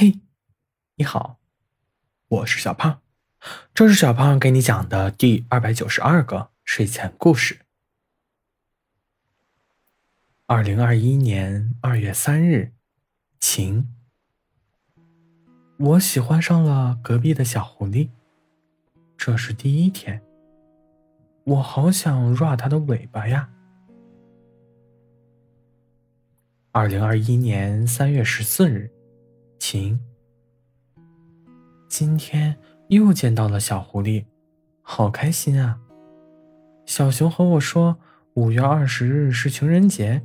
嘿，你好，我是小胖，这是小胖给你讲的第二百九十二个睡前故事。二零二一年二月三日，晴。我喜欢上了隔壁的小狐狸，这是第一天，我好想 rua 它的尾巴呀。二零二一年三月十四日。晴，今天又见到了小狐狸，好开心啊！小熊和我说，五月二十日是情人节。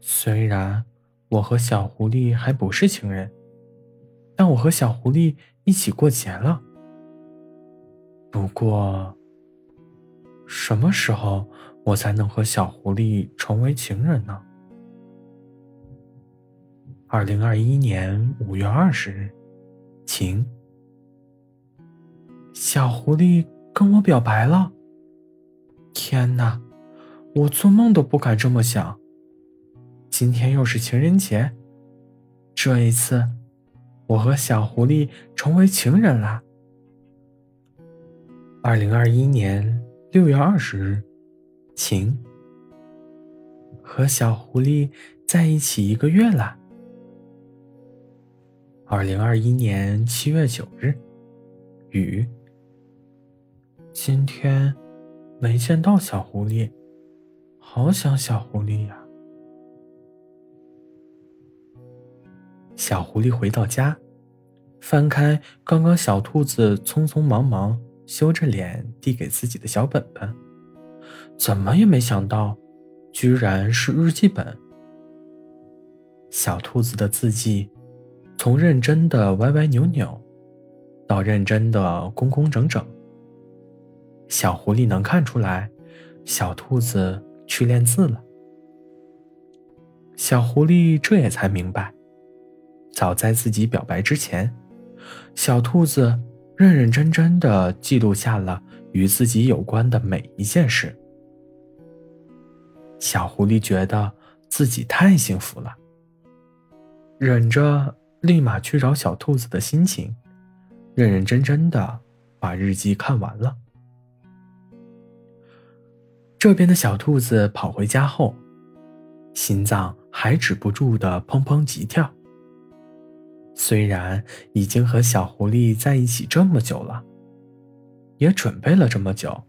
虽然我和小狐狸还不是情人，但我和小狐狸一起过节了。不过，什么时候我才能和小狐狸成为情人呢？二零二一年五月二十日，晴。小狐狸跟我表白了。天哪，我做梦都不敢这么想。今天又是情人节，这一次，我和小狐狸成为情人啦。二零二一年六月二十日，晴。和小狐狸在一起一个月了。二零二一年七月九日，雨。今天没见到小狐狸，好想小狐狸呀。小狐狸回到家，翻开刚刚小兔子匆匆忙忙羞着脸递给自己的小本本，怎么也没想到，居然是日记本。小兔子的字迹。从认真的歪歪扭扭，到认真的工工整整，小狐狸能看出来，小兔子去练字了。小狐狸这也才明白，早在自己表白之前，小兔子认认真真的记录下了与自己有关的每一件事。小狐狸觉得自己太幸福了，忍着。立马去找小兔子的心情，认认真真的把日记看完了。这边的小兔子跑回家后，心脏还止不住的砰砰急跳。虽然已经和小狐狸在一起这么久了，也准备了这么久，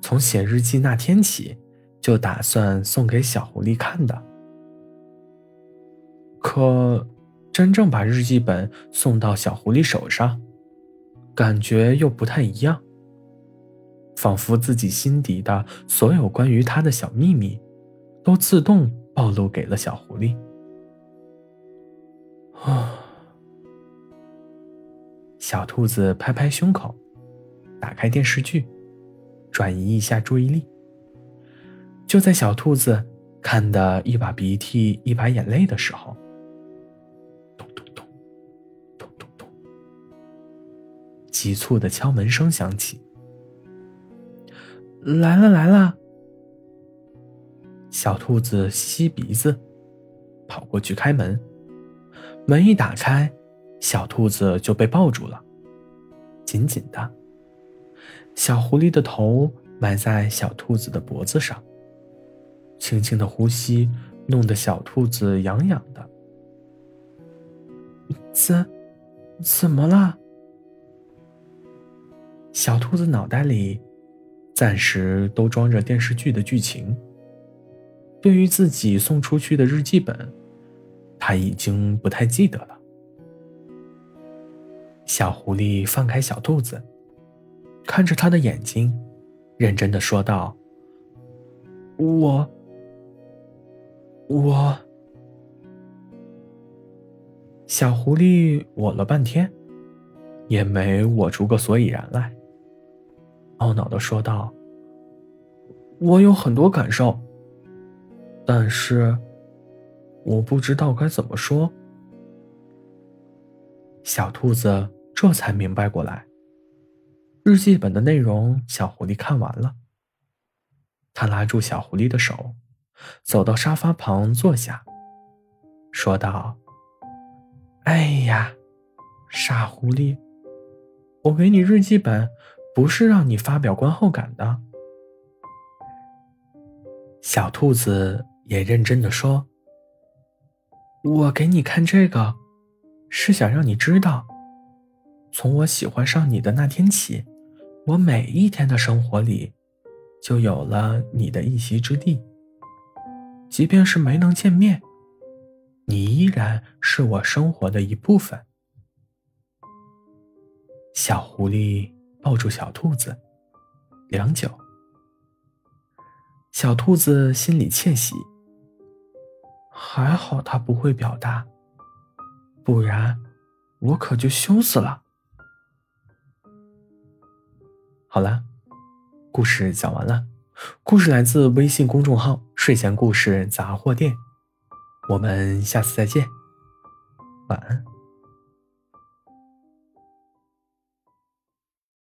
从写日记那天起，就打算送给小狐狸看的，可。真正把日记本送到小狐狸手上，感觉又不太一样。仿佛自己心底的所有关于他的小秘密，都自动暴露给了小狐狸。啊！小兔子拍拍胸口，打开电视剧，转移一下注意力。就在小兔子看得一把鼻涕一把眼泪的时候。急促的敲门声响起，来了来了。小兔子吸鼻子，跑过去开门。门一打开，小兔子就被抱住了，紧紧的。小狐狸的头埋在小兔子的脖子上，轻轻的呼吸弄得小兔子痒痒的。怎，怎么了？小兔子脑袋里暂时都装着电视剧的剧情，对于自己送出去的日记本，他已经不太记得了。小狐狸放开小兔子，看着他的眼睛，认真的说道：“我，我。”小狐狸我了半天，也没我出个所以然来。懊恼的说道：“我有很多感受，但是我不知道该怎么说。”小兔子这才明白过来，日记本的内容，小狐狸看完了。他拉住小狐狸的手，走到沙发旁坐下，说道：“哎呀，傻狐狸，我给你日记本不是让你发表观后感的。小兔子也认真的说：“我给你看这个，是想让你知道，从我喜欢上你的那天起，我每一天的生活里，就有了你的一席之地。即便是没能见面。”你依然是我生活的一部分。小狐狸抱住小兔子，良久。小兔子心里窃喜，还好它不会表达，不然我可就羞死了。好了，故事讲完了。故事来自微信公众号“睡前故事杂货店”。我们下次再见，晚安。